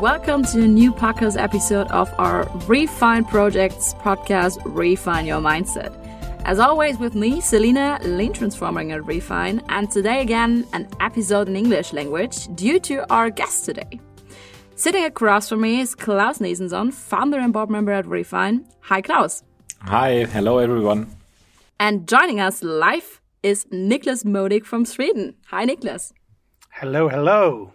Welcome to a new podcast episode of our Refine Projects podcast, Refine Your Mindset. As always, with me, Selina, Lean Transforming at Refine, and today again, an episode in English language due to our guest today. Sitting across from me is Claus Nesensohn, founder and board member at Refine. Hi, Claus. Hi, hello everyone. And joining us live is Niklas Modig from Sweden. Hi, Niklas. Hello, hello.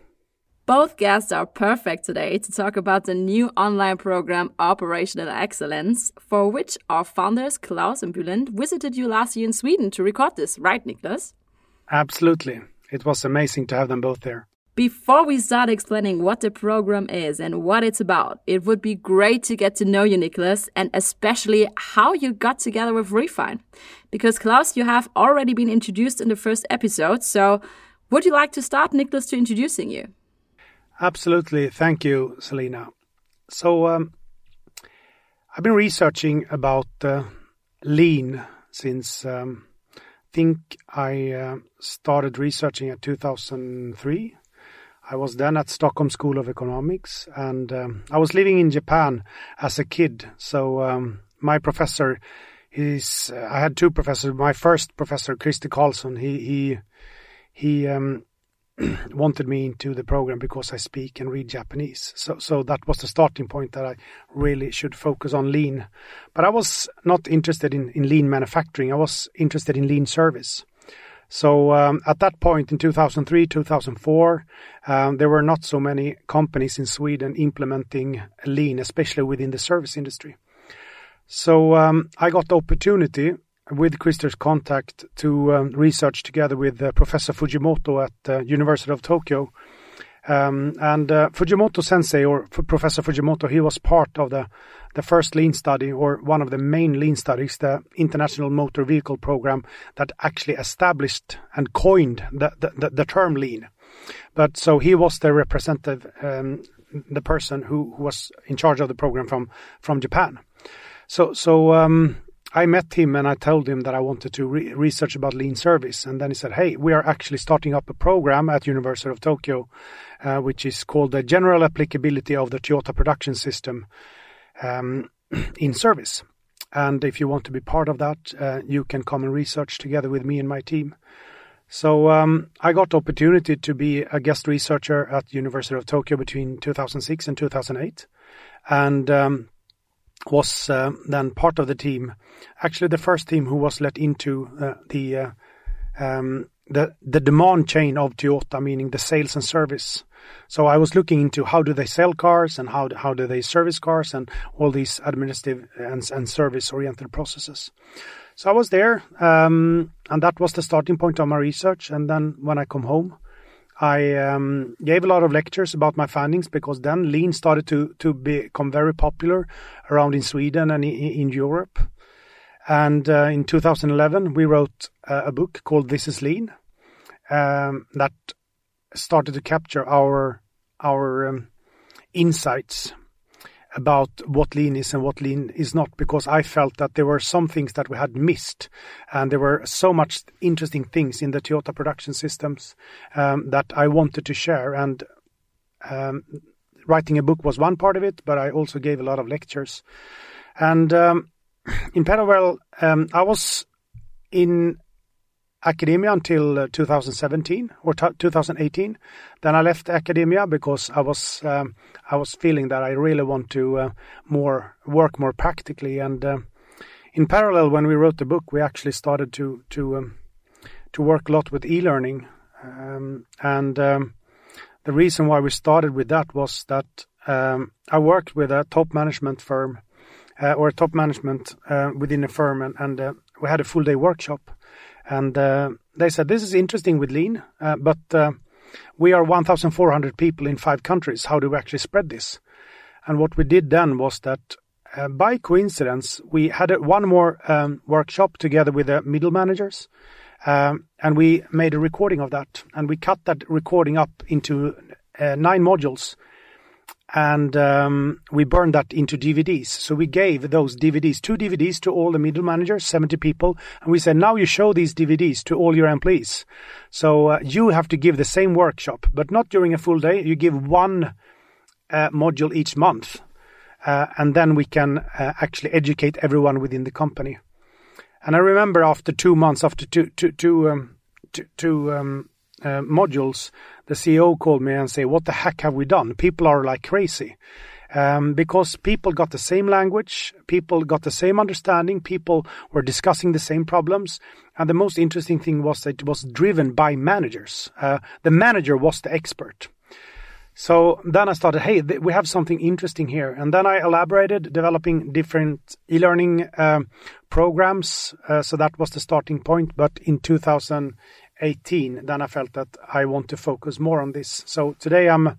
Both guests are perfect today to talk about the new online program Operational Excellence, for which our founders Claus and Bülent visited you last year in Sweden to record this, right, Niklas? Absolutely. It was amazing to have them both there. Before we start explaining what the program is and what it's about, it would be great to get to know you, Niklas, and especially how you got together with Refine. Because Claus, you have already been introduced in the first episode, so would you like to start, Niklas, to introducing you? Absolutely. Thank you, Selina. So, um, I've been researching about uh, lean since um, I think I uh, started researching at 2003. I was then at Stockholm School of Economics, and um, I was living in Japan as a kid. So um, my professor, he's I had two professors. My first professor, Christer Karlsson, he he he um, wanted me into the program because I speak and read Japanese. So, so that was the starting point that I really should focus on lean. But I was not interested in, in lean manufacturing. I was interested in lean service. So um, at that point in 2003, 2004, um, there were not so many companies in Sweden implementing lean, especially within the service industry. So um, I got the opportunity with Christer's contact to um, research together with uh, Professor Fujimoto at uh, University of Tokyo. Um, and uh, Fujimoto Sensei, or F- Professor Fujimoto, he was part of the the first lean study, or one of the main lean studies, the International Motor Vehicle Program, that actually established and coined the the, the term lean. But so he was the representative, um, the person who, who, was in charge of the program from from Japan. So so um, I met him and I told him that I wanted to re- research about lean service. And then he said, Hey, we are actually starting up a program at University of Tokyo, uh, which is called the General Applicability of the Toyota Production System um, in Service. And if you want to be part of that, uh, you can come and research together with me and my team. So um, I got the opportunity to be a guest researcher at University of Tokyo between 2006 and 2008. And um, was uh, then part of the team, actually the first team who was let into uh, the uh, um, the the demand chain of Toyota, meaning the sales and service. So I was looking into how do they sell cars and how how do they service cars and all these administrative and, and service oriented processes. So I was there, um, and that was the starting point of my research. And then when I come home, I um, gave a lot of lectures about my findings because then lean started to to become very popular around in Sweden and in, Europe. And uh, in 2011, we wrote uh, a book called "This Is Lean" um, that started to capture our our um, insights about what lean is and what lean is not because I felt that there were some things that we had missed and there were so much interesting things in the Toyota production systems um, that I wanted to share. And um, writing a book was one part of it but I also gave a lot of lectures. And um, in parallel um, I was in academia until uh, 2017 or 2018. Then I left academia because I was um, I was feeling that I really want to uh, more work more practically. And uh, in parallel, when we wrote the book, we actually started to to um, to work a lot with e-learning. Um, and um, the reason why we started with that was that um, I worked with a top management firm uh, or top management uh, within a firm, and, and uh, we had a full day workshop and uh, they said, This is interesting with lean, uh, but uh, we are 1,400 people in five countries. How do we actually spread this? And what we did then was that uh, by coincidence, we had a, one more um, workshop together with the middle managers. Um, and we made a recording of that. And we cut that recording up into uh, nine modules and um, we burned that into DVDs. So we gave those DVDs, two DVDs to all the middle managers, 70 people, and we said, now you show these DVDs to all your employees. So uh, you have to give the same workshop, but not during a full day. You give one uh, module each month, uh, and then we can uh, actually educate everyone within the company. And I remember after two months, after two, two, two, um, two, two um, uh, modules, the CEO called me and said, "What the heck have we done? People are like crazy." Um, because people got the same language, people got the same understanding, people were discussing the same problems, and the most interesting thing was that it was driven by managers. Uh, the manager was the expert. So then I started, hey, th- we have something interesting here. And then I elaborated, developing different e learning um, programs. Uh, so that was the starting point. But in 2018, then I felt that I want to focus more on this. So today I'm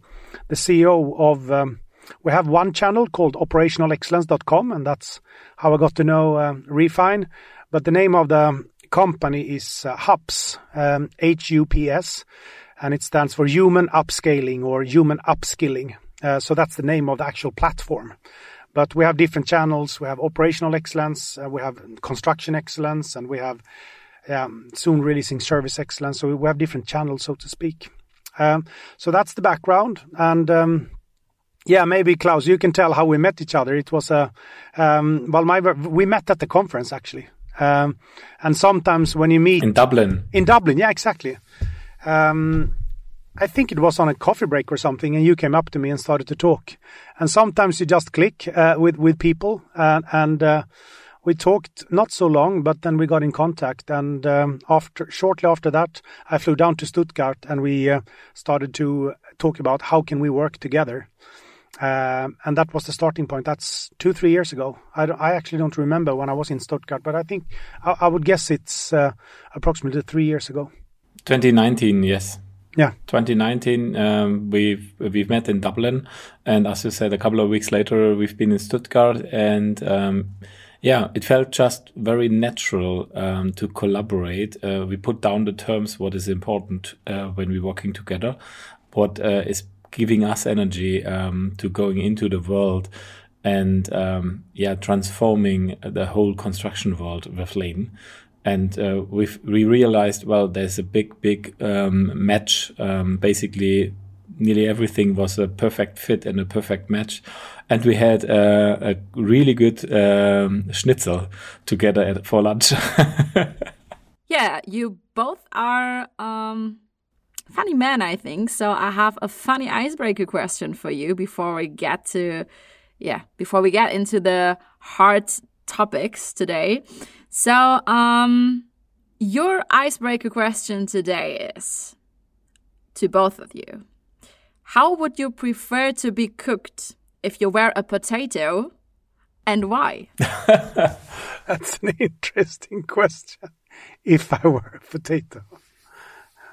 the CEO of, um, we have one channel called operationalexcellence.com, and that's how I got to know uh, Refine. But the name of the company is uh, HUPS, um, H U P S and it stands for Human Upscaling or Human Upskilling. Uh, so that's the name of the actual platform. But we have different channels. We have operational excellence, uh, we have construction excellence, and we have um, soon releasing service excellence. So we have different channels, so to speak. Um, so that's the background. And um, yeah, maybe Claus, you can tell how we met each other. It was a um, well, my we met at the conference actually. Um, and sometimes when you meet in Dublin, in Dublin, yeah, exactly. Um, I think it was on a coffee break or something, and you came up to me and started to talk. And sometimes you just click uh, with with people, uh, and uh, we talked not so long, but then we got in contact. And um, after shortly after that, I flew down to Stuttgart, and we uh, started to talk about how can we work together. Um, and that was the starting point. That's two, three years ago. I, I, actually don't remember when I was in Stuttgart, but I think I, I would guess it's uh, approximately three years ago. 2019, yes. Yeah. 2019, um, we've we've met in Dublin, and as you said, a couple of weeks later, we've been in Stuttgart, and um, yeah, it felt just very natural um, to collaborate. Uh, we put down the terms, what is important uh, when we're working together, what uh, is giving us energy um, to going into the world, and um, yeah, transforming the whole construction world with Lean and uh, we we realized well there's a big big um, match. Um, basically nearly everything was a perfect fit and a perfect match and we had uh, a really good um, schnitzel together at, for lunch. Yeah you both are um, funny men i think. So i have a funny icebreaker question for you before we get to yeah before we get into the hard topics today. So, um, your icebreaker question today is to both of you. How would you prefer to be cooked if you were a potato and why? That's an interesting question. If I were a potato,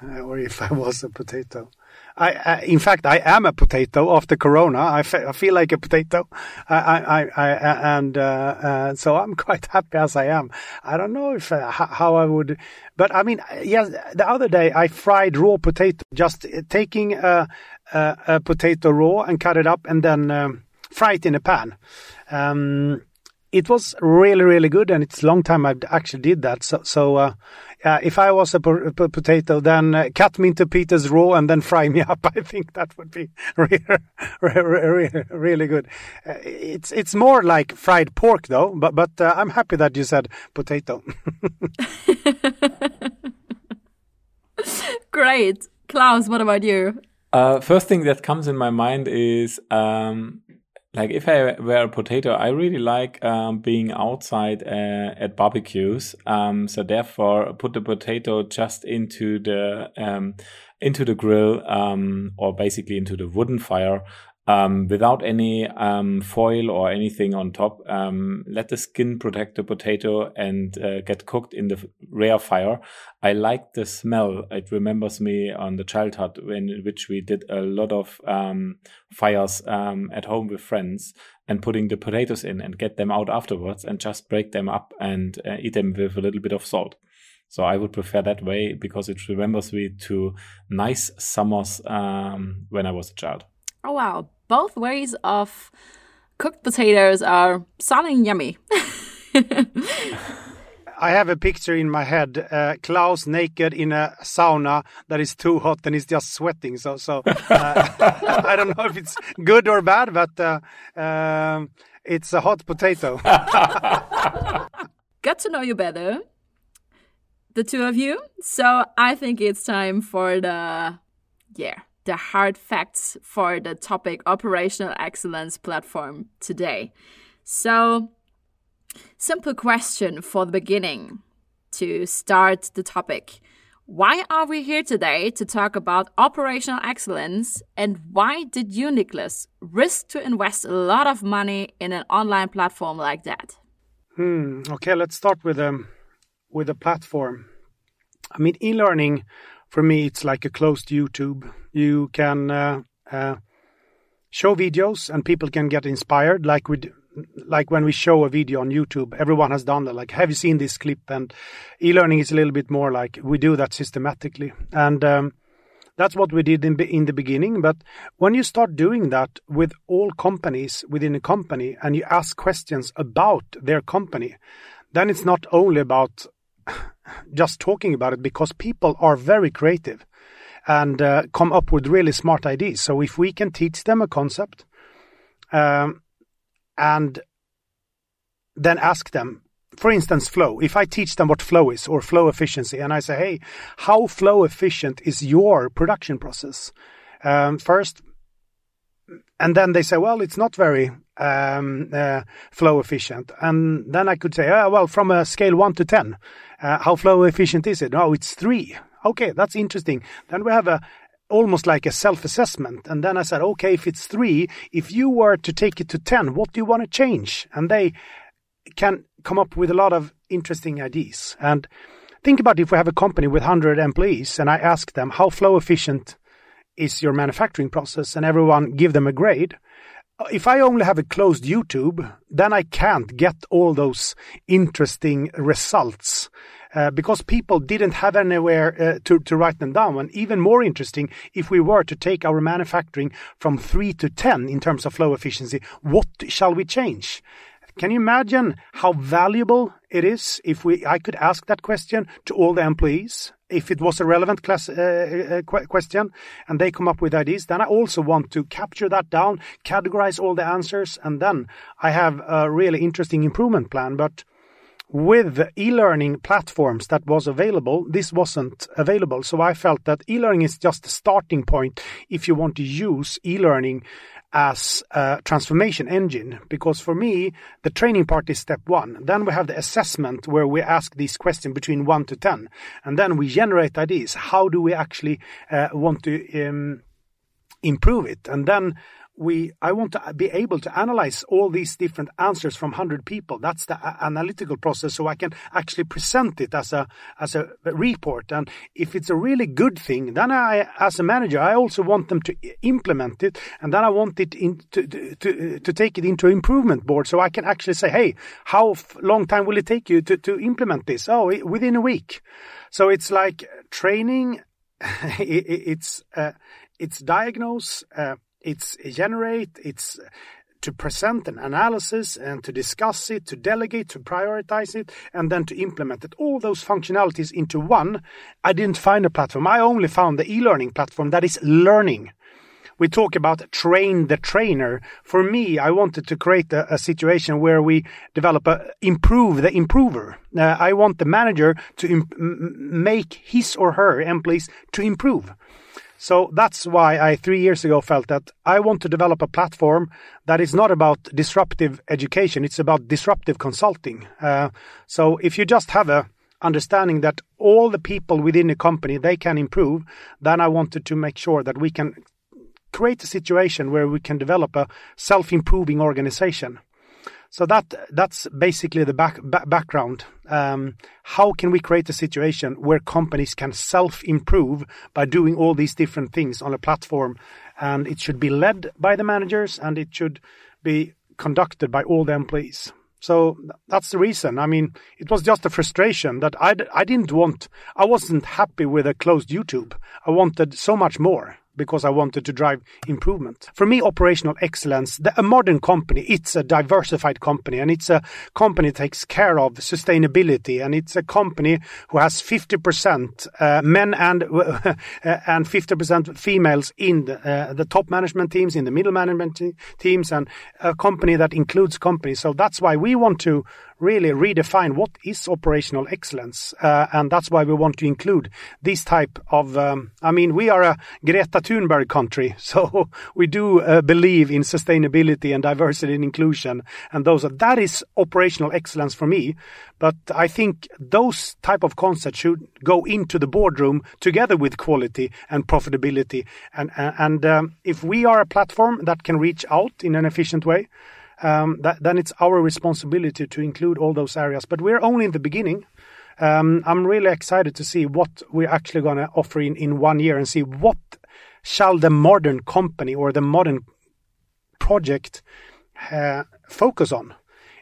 uh, or if I was a potato. I, I, in fact, I am a potato after Corona. I, feel like a potato, I, I, I and uh, uh, so I'm quite happy as I am. I don't know if uh, how I would, but I mean, yes. The other day I fried raw potato, just taking a, a, a potato raw and cut it up and then um, fry it in a pan. Um, it was really really good and it's a long time i actually did that so so uh, uh, if I was a potato, then uh, cut me into pieces raw and then fry me up. I think that would be really, really, really good. Uh, it's it's more like fried pork though, but but uh, I'm happy that you said potato. Great, Claus. What about you? Uh, first thing that comes in my mind is um, like if I were a potato, I really like um, being outside uh, at barbecues. Um, so therefore, put the potato just into the um, into the grill um, or basically into the wooden fire um, without any um, foil or anything on top. Um, let the skin protect the potato and uh, get cooked in the rare fire. I like the smell. It remembers me on the childhood in which we did a lot of um, fires um, at home with friends and putting the potatoes in and get them out afterwards and just break them up and uh, eat them with a little bit of salt. So I would prefer that way because it remembers me to nice summers um, when I was a child. Oh wow, both ways of cooked potatoes are sounding yummy. I have a picture in my head, uh, Claus naked in a sauna that is too hot and he's just sweating. So, so uh, I don't know if it's good or bad, but uh, um, it's a hot potato. Got to know you better, the two of you. So I think it's time for the, yeah, the hard facts for the topic operational excellence platform today. So, simple question for the beginning to start the topic. Why are we here today to talk about operational excellence and why did you, Niklas, risk to invest a lot of money in an online platform like that? Hmm. Okay, let's start with um with the platform. I mean, e-learning for me it's like a closed YouTube. You can uh, uh, show videos and people can get inspired, like like when we show a video on YouTube, everyone has done that. Like, have you seen this clip? And e-learning is a little bit more like we do that systematically, and um, that's what we did in in the beginning. But when you start doing that with all companies within a company, and you ask questions about their company, then it's not only about just talking about it because people are very creative and uh, come up with really smart ideas. So if we can teach them a concept. Um, and then ask them, for instance, flow. If I teach them what flow is or flow efficiency, and I say, hey, how flow efficient is your production process? Um, first, and then they say, well, it's not very um, uh, flow efficient. And then I could say, oh, well, from a scale one to 10, uh, how flow efficient is it? Oh, it's three. Okay, that's interesting. Then we have a almost like a self-assessment. And then I said, okay, if it's three, if you were to take it to 10, what do you want to change? And they can come up with a lot of interesting ideas. And think about if we have a company with 100 employees and I ask them, how flow efficient is your manufacturing process? And everyone give them a grade. If I only have a closed YouTube, then I can't get all those interesting results uh, because people didn't have anywhere uh, to, to write them down. And even more interesting, if we were to take our manufacturing from 3 to 10 in terms of flow efficiency, what shall we change? Can you imagine how valuable it is if we I could ask that question to all the employees if it was a relevant class, uh, uh, question and they come up with ideas then I also want to capture that down categorize all the answers and then I have a really interesting improvement plan but with e-learning platforms that was available, this wasn't available. So I felt that e-learning is just a starting point if you want to use e-learning as a transformation engine. Because for me, the training part is step one. Then we have the assessment where we ask these questions between one to 10. And then we generate ideas. How do we actually uh, want to um, improve it? And then we I want to be able to analyze all these different answers from 100 people. That's the analytical process so I can actually present it as a as a report and if it's a really good thing then I as a manager I also want them to implement it and then I want it in, to, to, to take it into improvement board so I can actually say hey how long time will it take you to, to implement this? Oh within a week. So it's like training it's uh, it's diagnose uh, it's generate, it's to present an analysis and to discuss it, to delegate, to prioritize it, and then to implement it. All those functionalities into one. I didn't find a platform. I only found the e-learning platform that is learning. We talk about train the trainer. For me, I wanted to create a, a situation where we develop a improve the improver. Uh, I want the manager to make his or her employees to improve. So that's why I three years ago felt that I want to develop a platform that is not about disruptive education. It's about disruptive consulting. Uh, so if you just have a understanding that all the people within a company they can improve, then I wanted to make sure that we can create a situation where we can develop a self-improving organization. So that that's basically the back, back background. Um, how can we create a situation where companies can self-improve by doing all these different things on a platform, and it should be led by the managers and it should be conducted by all the employees. So that's the reason. I mean, it was just a frustration that I, I didn't want, I wasn't happy with a closed YouTube. I wanted so much more. Because I wanted to drive improvement. For me, operational excellence, the, a modern company, it's a diversified company and it's a company that takes care of sustainability and it's a company who has 50% uh, men and uh, and 50% females in the, uh, the, top management teams, in the middle management teams, and a company that includes companies. So that's why we want to really redefine what is operational excellence. Uh, and that's why we want to include this type of, um, I mean, we are a Greta Thunberg country, so we do uh, believe in sustainability and diversity and inclusion. And those are, that is operational excellence for me. But I think those type of concepts should go into the boardroom together with quality and profitability. And, and um, if we are a platform that can reach out in an efficient way, um, then it's our responsibility to include all those areas. But we're only in the beginning. Um, I'm really excited to see what we're actually going to offer in, in one year and see what shall the modern company or the modern project uh, focus on.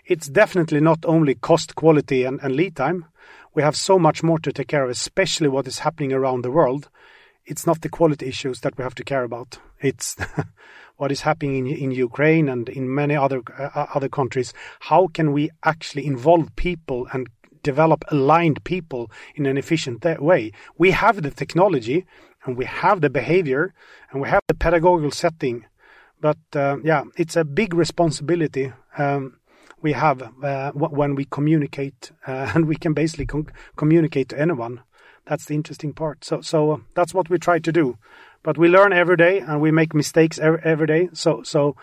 It's definitely not only cost, quality, and, and lead time. We have so much more to take care of, especially what is happening around the world. It's not the quality issues that we have to care about. It's what is happening in, in Ukraine and in many other uh, other countries. How can we actually involve people and develop aligned people in an efficient way? We have the technology and we have the behavior and we have the pedagogical setting, but uh, yeah, it's a big responsibility. Um, we have uh, when we communicate, uh, and we can basically communicate to anyone. That's the interesting part. So, so uh, that's what we try to do but we learn every day and we make mistakes every, every day. So, so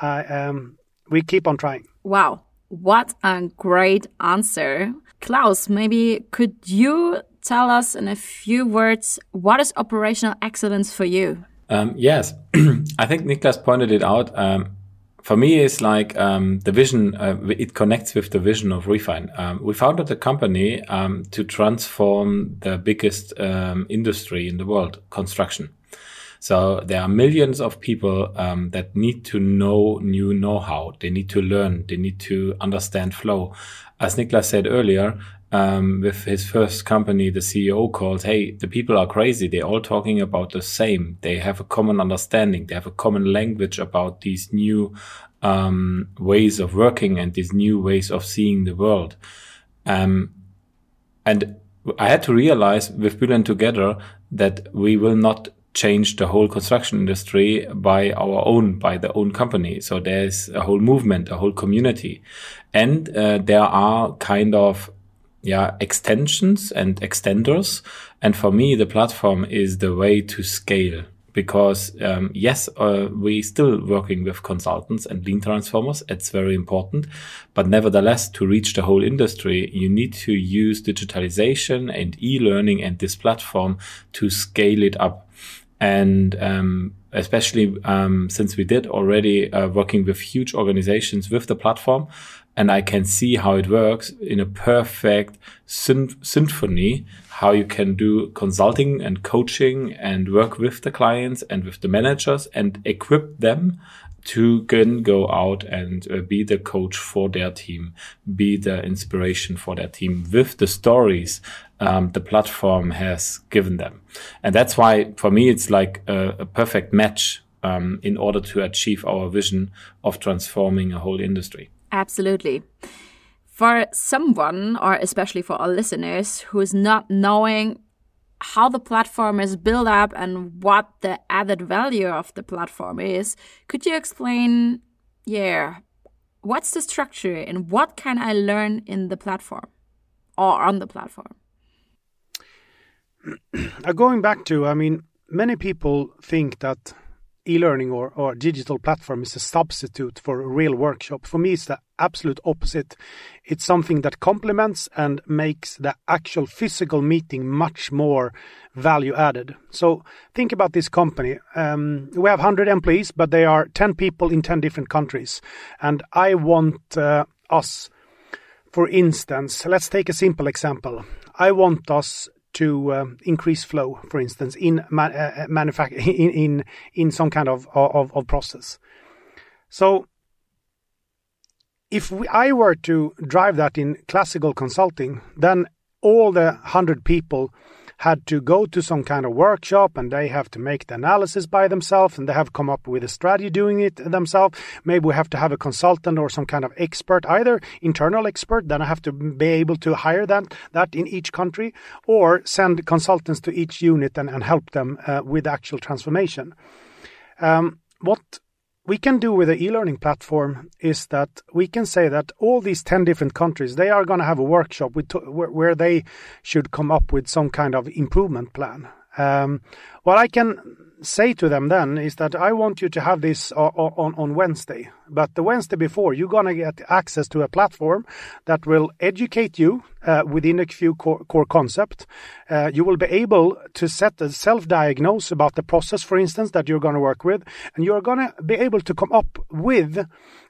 uh, um, we keep on trying. Wow. What a great answer. Claus, maybe could you tell us in a few words what is operational excellence for you? Um, yes, I think Niklas pointed it out. Um, for me, it's like um, the vision. Uh, it connects with the vision of Refine. Um, we founded the company um, to transform the biggest um, industry in the world, construction. So there are millions of people um, that need to know new know-how. They need to learn. They need to understand flow. As Niklas said earlier, um, with his first company, the CEO called, Hey, the people are crazy. They're all talking about the same. They have a common understanding. They have a common language about these new um, ways of working and these new ways of seeing the world. Um, and I had to realize with Bülent together that we will not change the whole construction industry by our own, by the own company. So there's a whole movement, a whole community. And uh, there are kind of yeah, extensions and extenders. And for me, the platform is the way to scale because um, yes, uh, we still working with consultants and lean transformers. It's very important, but nevertheless, to reach the whole industry, you need to use digitalization and e-learning and this platform to scale it up and um, especially um, since we did already uh, working with huge organizations with the platform and i can see how it works in a perfect sym- symphony how you can do consulting and coaching and work with the clients and with the managers and equip them to then go out and uh, be the coach for their team, be the inspiration for their team with the stories um, the platform has given them. And that's why, for me, it's like a, a perfect match um, in order to achieve our vision of transforming a whole industry. Absolutely. For someone, or especially for our listeners, who is not knowing how the platform is built up and what the added value of the platform is, could you explain, yeah, what's the structure and what can I learn in the platform or on the platform? Uh, going back to, I mean, many people think that e-learning or, or digital platform is a substitute for a real workshop. For me, it's the absolute opposite. It's something that complements and makes the actual physical meeting much more value added. So think about this company. Um, we have 100 employees, but they are 10 people in 10 different countries. And I want uh, us, for instance, let's take a simple example. I want us to um, increase flow, for instance, in ma- uh, uh in, in in some kind of of, of process. So, if we, I were to drive that in classical consulting, then all the hundred people had to go to some kind of workshop and they have to make the analysis by themselves and they have come up with a strategy doing it themselves. Maybe we have to have a consultant or some kind of expert, either internal expert, then I have to be able to hire that, that in each country, or send consultants to each unit and, and help them uh, with actual transformation. Um, what we can do with the e-learning platform is that we can say that all these 10 different countries they are going to have a workshop where, they should come up with some kind of improvement plan. Um, what i can say to them then is that I want you to have this on, on Wednesday. But the Wednesday before, you're going to get access to a platform that will educate you uh, within a few core, core concepts. Uh, you will be able to set a self-diagnose about the process, for instance, that you're going to work with. And you're going to be able to come up with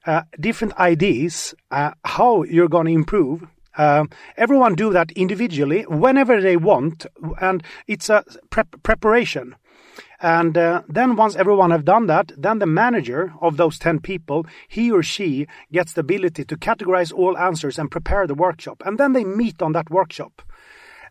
uh, different ideas uh, how you're going to improve uh, everyone do that individually whenever they want, and it's a prep preparation. And uh, then once everyone have done that, then the manager of those 10 people, he or she gets the ability to categorize all answers and prepare the workshop. And then they meet on that workshop.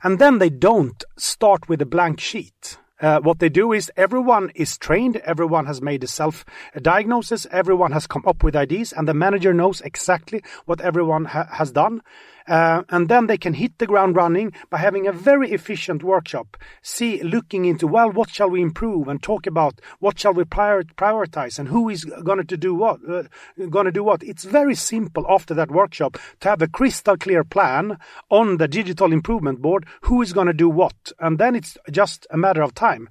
And then they don't start with a blank sheet. Uh, what they do is everyone is trained, everyone has made a self diagnosis, everyone has come up with ideas, and the manager knows exactly what everyone ha has done. Uh, and then they can hit the ground running by having a very efficient workshop. See, looking into, well, what shall we improve and talk about what shall we prior prioritize and who is going to do what, uh, going to do what. It's very simple after that workshop to have a crystal clear plan on the digital improvement board, who is going to do what. And then it's just a matter of time.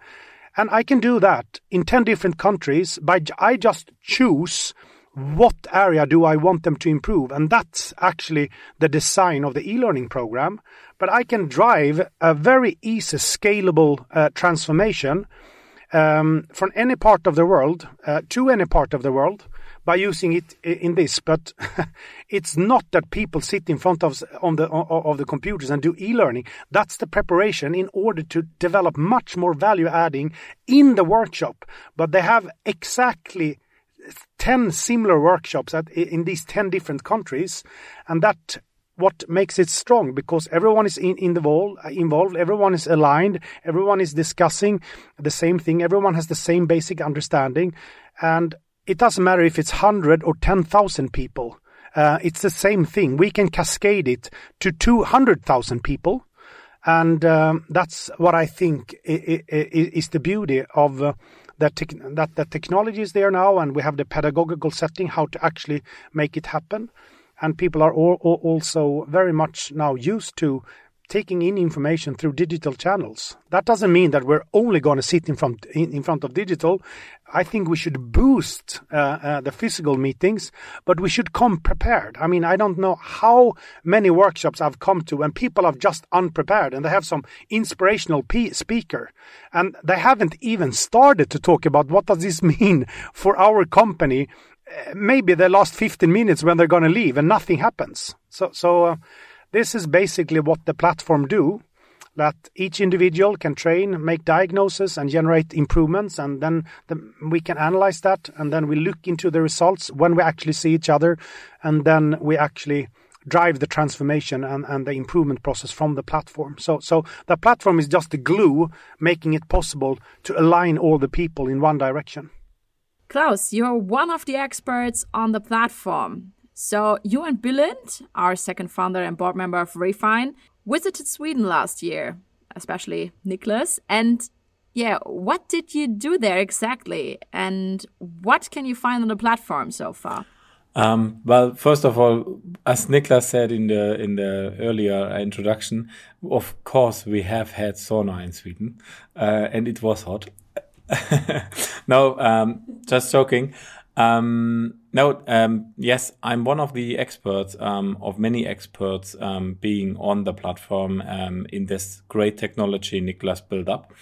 And I can do that in 10 different countries by, I just choose what area do I want them to improve? And that's actually the design of the e-learning program. But I can drive a very easy, scalable uh, transformation um, from any part of the world uh, to any part of the world by using it in this. But it's not that people sit in front of on the of the computers and do e-learning. That's the preparation in order to develop much more value adding in the workshop. But they have exactly 10 similar workshops at, in these 10 different countries. And that what makes it strong because everyone is in, in the wall, involved, everyone is aligned, everyone is discussing the same thing, everyone has the same basic understanding. And it doesn't matter if it's 100 or 10,000 people. Uh, it's the same thing. We can cascade it to 200,000 people. And um, that's what I think is the beauty of uh, that, that the technology is there now and we have the pedagogical setting how to actually make it happen. And people are all, all also very much now used to taking in information through digital channels. That doesn't mean that we're only going to sit in front in, in front of digital. I think we should boost uh, uh, the physical meetings, but we should come prepared. I mean, I don't know how many workshops I've come to and people are just unprepared and they have some inspirational speaker and they haven't even started to talk about what does this mean for our company. Uh, maybe they last 15 minutes when they're going to leave and nothing happens. So, so uh, this is basically what the platform do that each individual can train, make diagnosis, and generate improvements, and then the, we can analyze that, and then we look into the results when we actually see each other, and then we actually drive the transformation and, and the improvement process from the platform. So, so the platform is just the glue, making it possible to align all the people in one direction. Claus, you're one of the experts on the platform. So, you and Bülent, our second founder and board member of Refine, visited Sweden last year, especially Niklas. And yeah, what did you do there exactly? And what can you find on the platform so far? Um, well, first of all, as Niklas said in the in the earlier introduction, of course we have had sauna in Sweden, uh, and it was hot. no, um, just joking. Um, no, um, yes, I'm one of the experts, um, of many experts, um, being on the platform, um, in this great technology Niklas built up.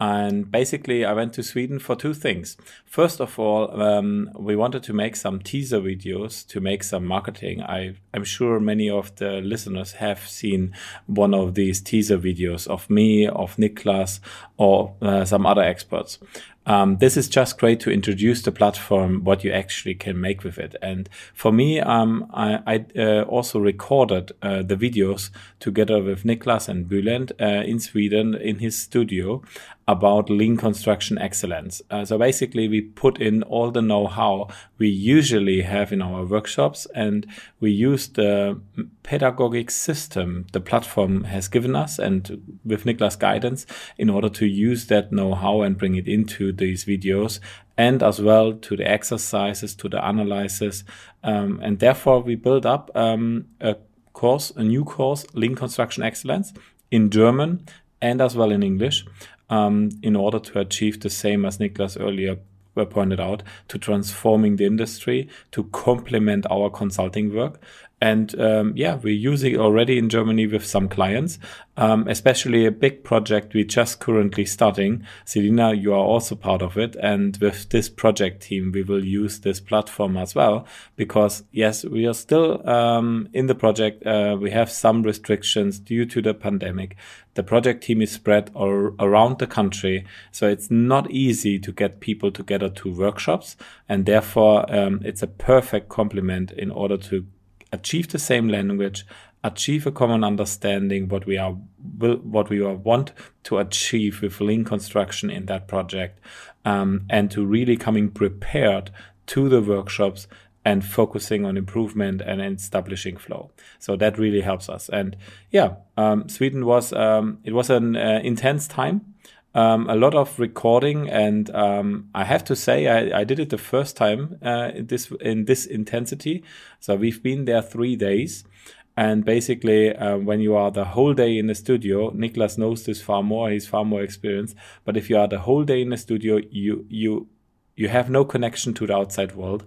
And basically, I went to Sweden for two things. First of all, um, we wanted to make some teaser videos to make some marketing. I, I'm sure many of the listeners have seen one of these teaser videos of me, of Niklas, or uh, some other experts. Um, this is just great to introduce the platform, what you actually can make with it. And for me, um, I, I uh, also recorded uh, the videos together with Niklas and Bülent uh, in Sweden in his studio about lean construction excellence. Uh, so basically, we put in all the know-how we usually have in our workshops, and we use the pedagogic system the platform has given us, and with Niklas' guidance, in order to use that know-how and bring it into these videos, and as well to the exercises, to the analysis, um, and therefore we build up um, a course, a new course, Lean Construction Excellence in German and as well in English um, in order to achieve the same as Niklas earlier pointed out, to transforming the industry, to complement our consulting work, and um, yeah, we're using it already in Germany with some clients, um, especially a big project we just currently starting. Selina, you are also part of it. And with this project team, we will use this platform as well, because yes, we are still um, in the project. Uh, we have some restrictions due to the pandemic. The project team is spread all around the country. So it's not easy to get people together to workshops. And therefore, um, it's a perfect complement in order to achieve the same language, achieve a common understanding what we are will, what we are, want to achieve with lean construction in that project, um, and to really coming prepared to the workshops and focusing on improvement and establishing flow. So that really helps us. And yeah, um, Sweden was um, it was an uh, intense time um, a lot of recording, and um, I have to say I, I, did it the first time uh, in this in this intensity. So we've been there three days, and basically uh, when you are the whole day in the studio, Niklas knows this far more. He's far more experienced. But if you are the whole day in the studio, you you you have no connection to the outside world.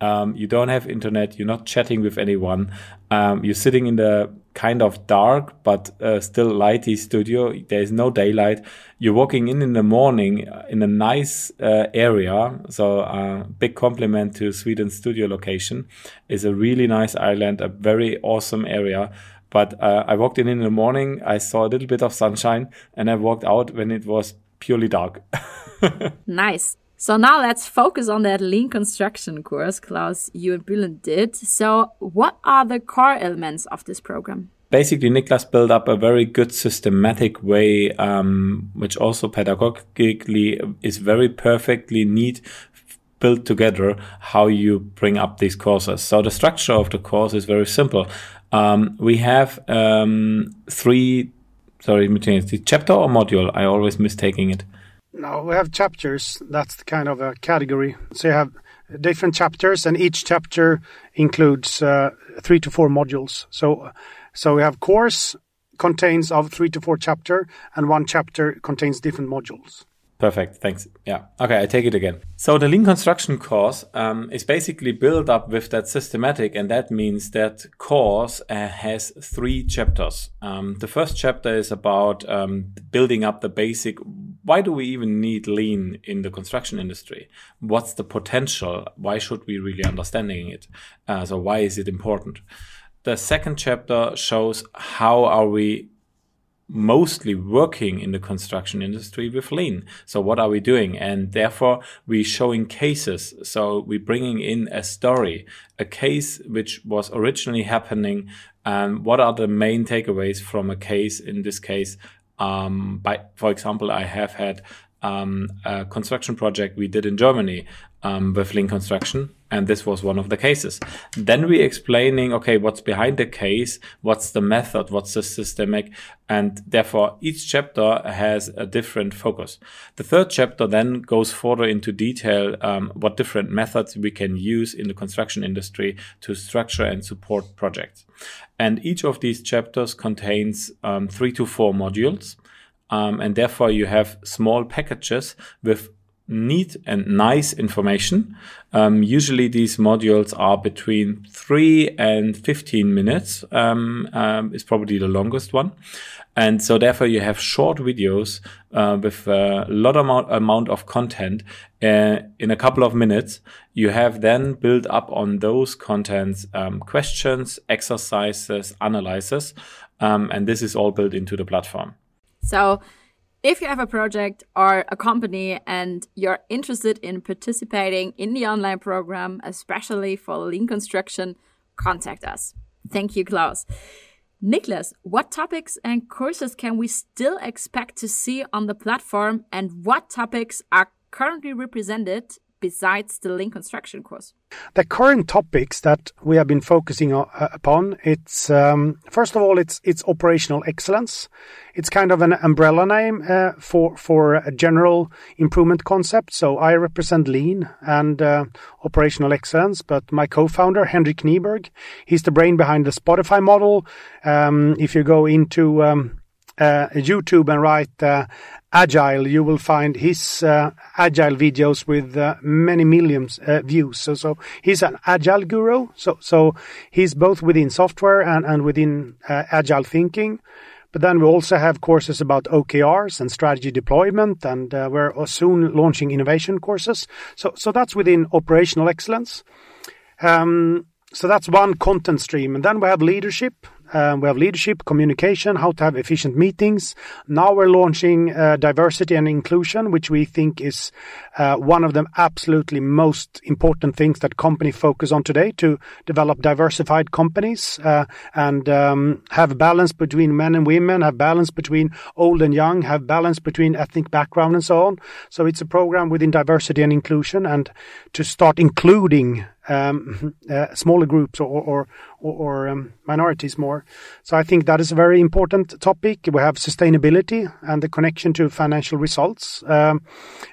Um, you don't have internet. You're not chatting with anyone. Um, you're sitting in the kind of dark but uh, still lighty studio. There is no daylight. You're walking in in the morning uh, in a nice uh, area. So, uh, big compliment to Sweden's studio location. is a really nice island, a very awesome area. But uh, I walked in in the morning. I saw a little bit of sunshine, and I walked out when it was purely dark. nice. So now let's focus on that lean construction course, Claus, you and Bülent did. So what are the core elements of this program? Basically, Niklas built up a very good systematic way, um, which also pedagogically is very perfectly neat built together how you bring up these courses. So the structure of the course is very simple. Um, we have um, three, sorry, the chapter or module. I always mistaking it. No, we have chapters. That's the kind of a category. So you have different chapters, and each chapter includes uh, three to four modules. So, so we have course contains of three to four chapter, and one chapter contains different modules. Perfect. Thanks. Yeah. Okay. I take it again. So the lean construction course um, is basically built up with that systematic, and that means that course uh, has three chapters. Um, the first chapter is about um, building up the basic. Why do we even need lean in the construction industry? What's the potential? Why should we really understanding it? Uh, so why is it important? The second chapter shows how are we mostly working in the construction industry with lean. So what are we doing? And therefore we showing cases. So we bringing in a story, a case which was originally happening. And what are the main takeaways from a case? In this case, um, by, for example, I have had um, a construction project we did in Germany um, with Lean Construction, and this was one of the cases. Then we explaining, okay, what's behind the case, what's the method, what's the systemic, and therefore each chapter has a different focus. The third chapter then goes further into detail um, what different methods we can use in the construction industry to structure and support projects. And each of these chapters contains um, three to four modules. Um, and therefore you have small packages with neat and nice information. Um, usually these modules are between three and 15 minutes, um, um, is probably the longest one. And so therefore you have short videos, uh, with a lot amount, amount of content, uh, in a couple of minutes. You have then built up on those contents, um, questions, exercises, analysis. Um, and this is all built into the platform. So If you have a project or a company and you're interested in participating in the online program, especially for lean construction, contact us. Thank you, Claus. Niklas, what topics and courses can we still expect to see on the platform and what topics are currently represented besides the lean construction course? The current topics that we have been focusing uh, upon, it's um, first of all, it's it's operational excellence. It's kind of an umbrella name uh, for for a general improvement concept. So I represent lean and uh, operational excellence, but my co-founder Henrik Kniberg, he's the brain behind the Spotify model. Um, if you go into um, YouTube and write uh, agile, you will find his uh, agile videos with uh, many millions uh, views. So, so he's an agile guru. So, so he's both within software and, and within uh, agile thinking. But then we also have courses about OKRs and strategy deployment, and uh, we're soon launching innovation courses. So, so that's within operational excellence. Um, so that's one content stream. And then we have leadership. Um, we have leadership, communication, how to have efficient meetings. Now we're launching uh, diversity and inclusion, which we think is uh, one of the absolutely most important things that company focus on today to develop diversified companies uh, and um, have balance between men and women, have balance between old and young, have balance between ethnic background and so on. So it's a program within diversity and inclusion and to start including um, uh, smaller groups or, or, or um, minorities more. So I think that is a very important topic. We have sustainability and the connection to financial results. Um,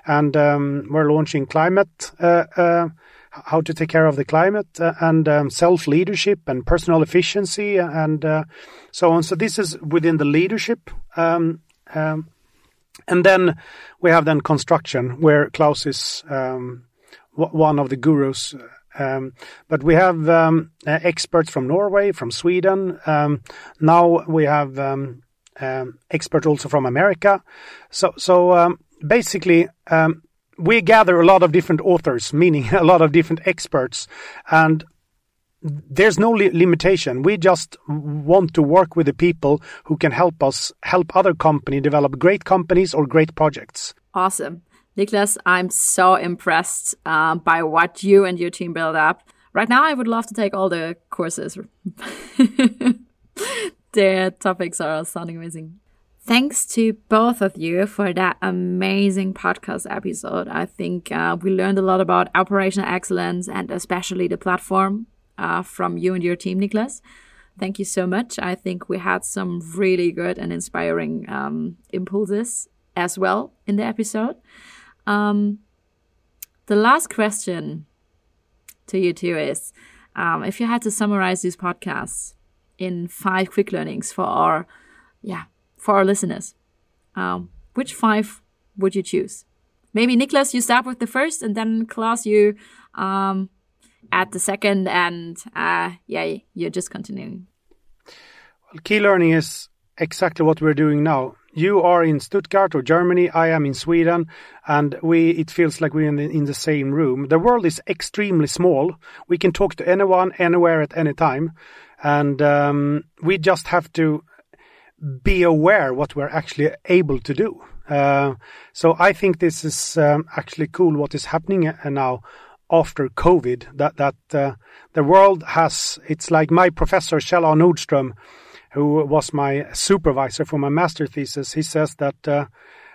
and um, we're launching climate, uh, uh, how to take care of the climate uh, and um, self leadership and personal efficiency and uh, so on. So this is within the leadership. Um, and then we have then construction where Claus is one of the gurus um, but we have um, uh, experts from Norway, from Sweden. Um, now we have um, um, experts also from America. So, so um, basically, we gather a lot of different authors, meaning a lot of different experts, and there's no li limitation. We just want to work with the people who can help us help other companies develop great companies or great projects. Awesome. Niklas, I'm so impressed uh, by what you and your team build up. Right now, I would love to take all the courses. the topics are sounding amazing. Thanks to both of you for that amazing podcast episode. I think uh, we learned a lot about operational excellence and especially the platform uh, from you and your team, Niklas. Thank you so much. I think we had some really good and inspiring um, impulses as well in the episode. Um, the last question to you two is um, if you had to summarize these podcasts in five quick learnings for our yeah for our listeners um, which five would you choose? Maybe nicholas you start with the first and then Claus you um, at the second and uh, yeah you're just continuing. Well key learning is exactly what we're doing now you are in Stuttgart or Germany, I am in Sweden, and we it feels like we're in the, in the same room. The world is extremely small. We can talk to anyone, anywhere, at any time, and um, we just have to be aware what we're actually able to do. Uh, so I think this is um, actually cool what is happening uh, now after COVID. That that uh, the world has. It's like my professor Kjell A. Nordström who was my supervisor for my master thesis, he says that uh,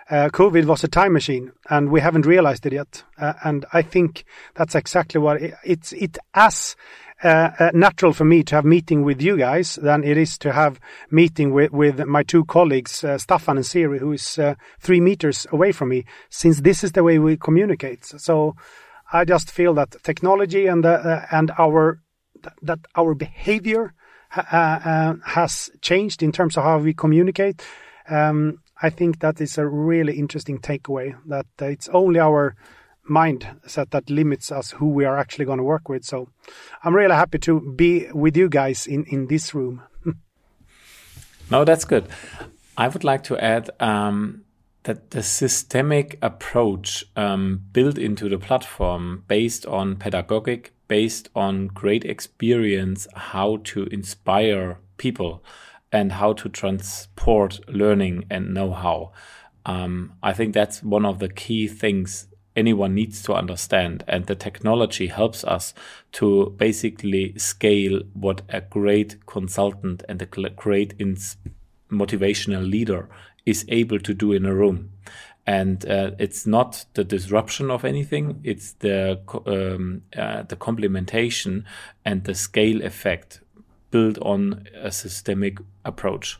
uh, COVID was a time machine, and we haven't realized it yet. Uh, and I think that's exactly what it, it's. It as uh, uh, natural for me to have meeting with you guys than it is to have meeting with, with my two colleagues, uh, and Siri, who is three meters away from me. Since this is the way we communicate, so I just feel that technology and and our that our behavior uh, uh, has changed in terms of how we communicate. Um, I think that is a really interesting takeaway that it's only our mindset that limits us who we are actually going to work with. So I'm really happy to be with you guys in, in this room. no, that's good. I would like to add um, that the systemic approach um, built into the platform based on pedagogic based on great experience how to inspire people and how to transport learning and know-how. Um, I think that's one of the key things anyone needs to understand. And the technology helps us to basically scale what a great consultant and a great motivational leader is able to do in a room. And uh, it's not the disruption of anything; it's the um, uh, the complementation and the scale effect built on a systemic approach.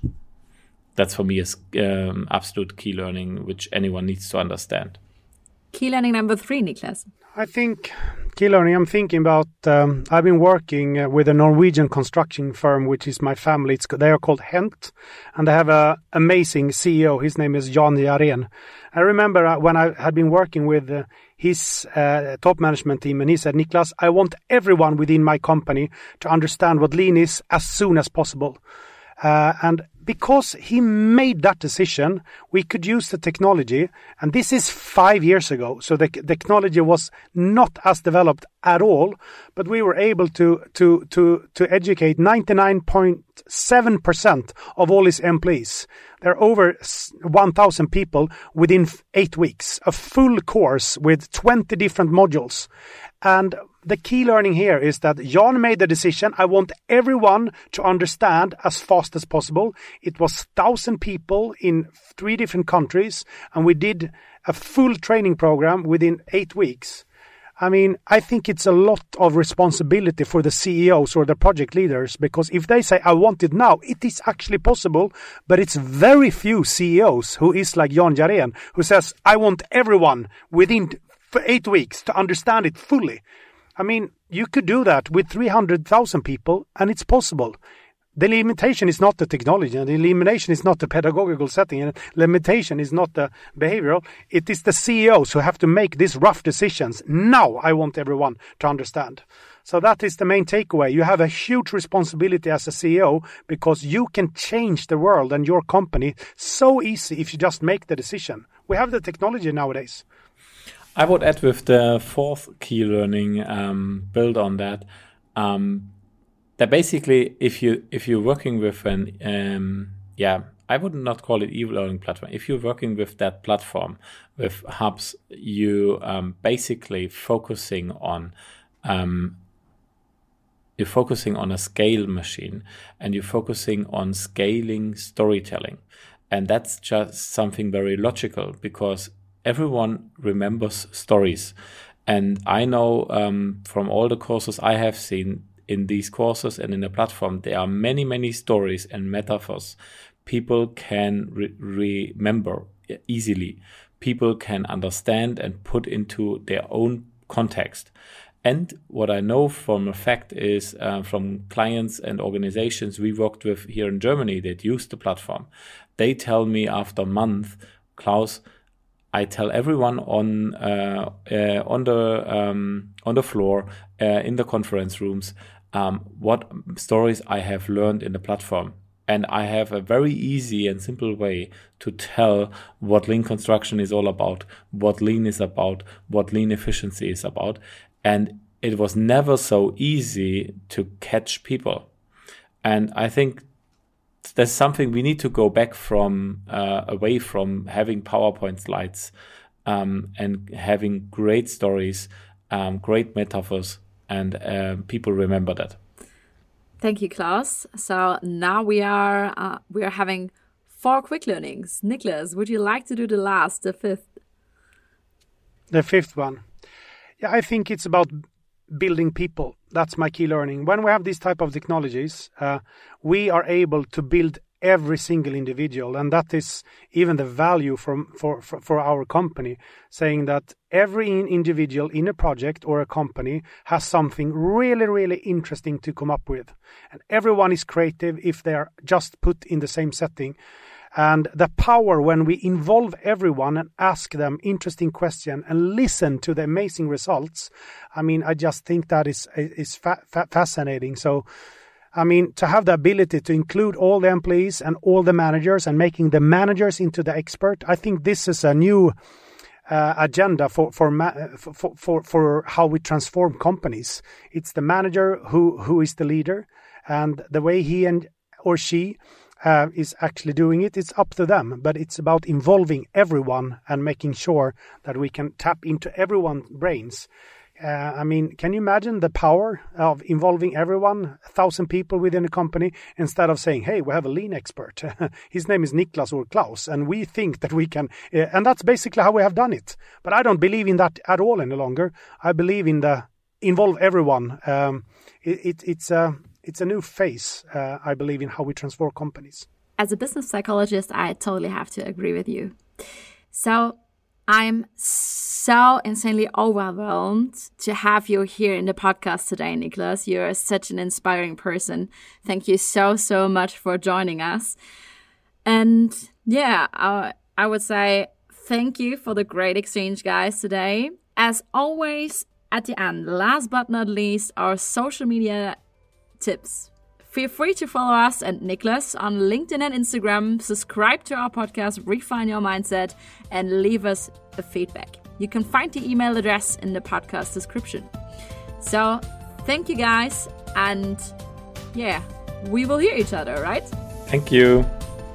That's for me a um, absolute key learning, which anyone needs to understand. Key learning number three, Niklas. I think learning. I'm thinking about. Um, I've been working uh, with a Norwegian construction firm, which is my family. It's, they are called Hent, and they have an amazing CEO. His name is Jan Jaren. I remember uh, when I had been working with uh, his uh, top management team, and he said, "Niklas, I want everyone within my company to understand what lean is as soon as possible." Uh, and because he made that decision, we could use the technology. And this is five years ago. So the technology was not as developed at all, but we were able to, to, to, to educate 99.7% of all his employees. There are over 1,000 people within eight weeks, a full course with 20 different modules. And the key learning here is that Jan made the decision. I want everyone to understand as fast as possible. It was thousand people in three different countries, and we did a full training program within eight weeks. I mean, I think it's a lot of responsibility for the CEOs or the project leaders because if they say, I want it now, it is actually possible. But it's very few CEOs who is like Jan Jaren, who says, I want everyone within eight weeks to understand it fully. I mean, you could do that with 300,000 people, and it's possible. The limitation is not the technology, and the limitation is not the pedagogical setting, and limitation is not the behavioral. It is the CEOs who have to make these rough decisions. Now, I want everyone to understand. So that is the main takeaway. You have a huge responsibility as a CEO because you can change the world and your company so easy if you just make the decision. We have the technology nowadays. I would add with the fourth key learning um, build on that. Um, that basically, if you if you're working with an um, yeah, I would not call it e-learning platform. If you're working with that platform with Hups, you um, basically focusing on um, you're focusing on a scale machine and you're focusing on scaling storytelling. And that's just something very logical because everyone remembers stories. And I know um, from all the courses I have seen in these courses and in the platform, there are many, many stories and metaphors people can re- remember easily. People can understand and put into their own context. And what I know from a fact is uh, from clients and organizations we worked with here in Germany that use the platform, they tell me after a month, Claus, I tell everyone on uh, uh, on the um, on the floor uh, in the conference rooms um, what stories I have learned in the platform, and I have a very easy and simple way to tell what lean construction is all about, what lean is about, what lean efficiency is about, and it was never so easy to catch people. And I think there's something we need to go back from uh, away from having PowerPoint slides um, and having great stories, um, great metaphors, and uh, people remember that. Thank you, Claus. So now we are uh, we are having four quick learnings. Nicholas, would you like to do the last, the fifth? The fifth one. Yeah, I think it's about building people. That's my key learning. When we have these type of technologies, uh, we are able to build every single individual, and that is even the value from for, for, for our company, saying that every individual in a project or a company has something really, really interesting to come up with, and everyone is creative if they are just put in the same setting. And the power when we involve everyone and ask them interesting questions and listen to the amazing results. I mean, I just think that is is fa fa fascinating. So, I mean, to have the ability to include all the employees and all the managers and making the managers into the expert, I think this is a new uh, agenda for for, for for for how we transform companies. It's the manager who who is the leader, and the way he and or she uh, is actually doing it. It's up to them, but it's about involving everyone and making sure that we can tap into everyone's brains. Uh, I mean, can you imagine the power of involving everyone, a thousand people within a company, instead of saying, "Hey, we have a lean expert. His name is Niklas or Claus, and we think that we can." Uh, and that's basically how we have done it. But I don't believe in that at all any longer. I believe in the involve everyone. Um, it, it, it's a it's a new phase, uh, I believe, in how we transform companies. As a business psychologist, I totally have to agree with you. So I'm so insanely overwhelmed to have you here in the podcast today, Niklas. You're such an inspiring person. Thank you so, so much for joining us. And yeah, I, I would say thank you for the great exchange, guys, today. As always, at the end, last but not least, our social media tips. Feel free to follow us and Nicholas on LinkedIn and Instagram, subscribe to our podcast, Refine Your Mindset, and leave us a feedback. You can find the email address in the podcast description. So, thank you guys, and yeah, we will hear each other, right? Thank you.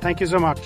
Thank you so much.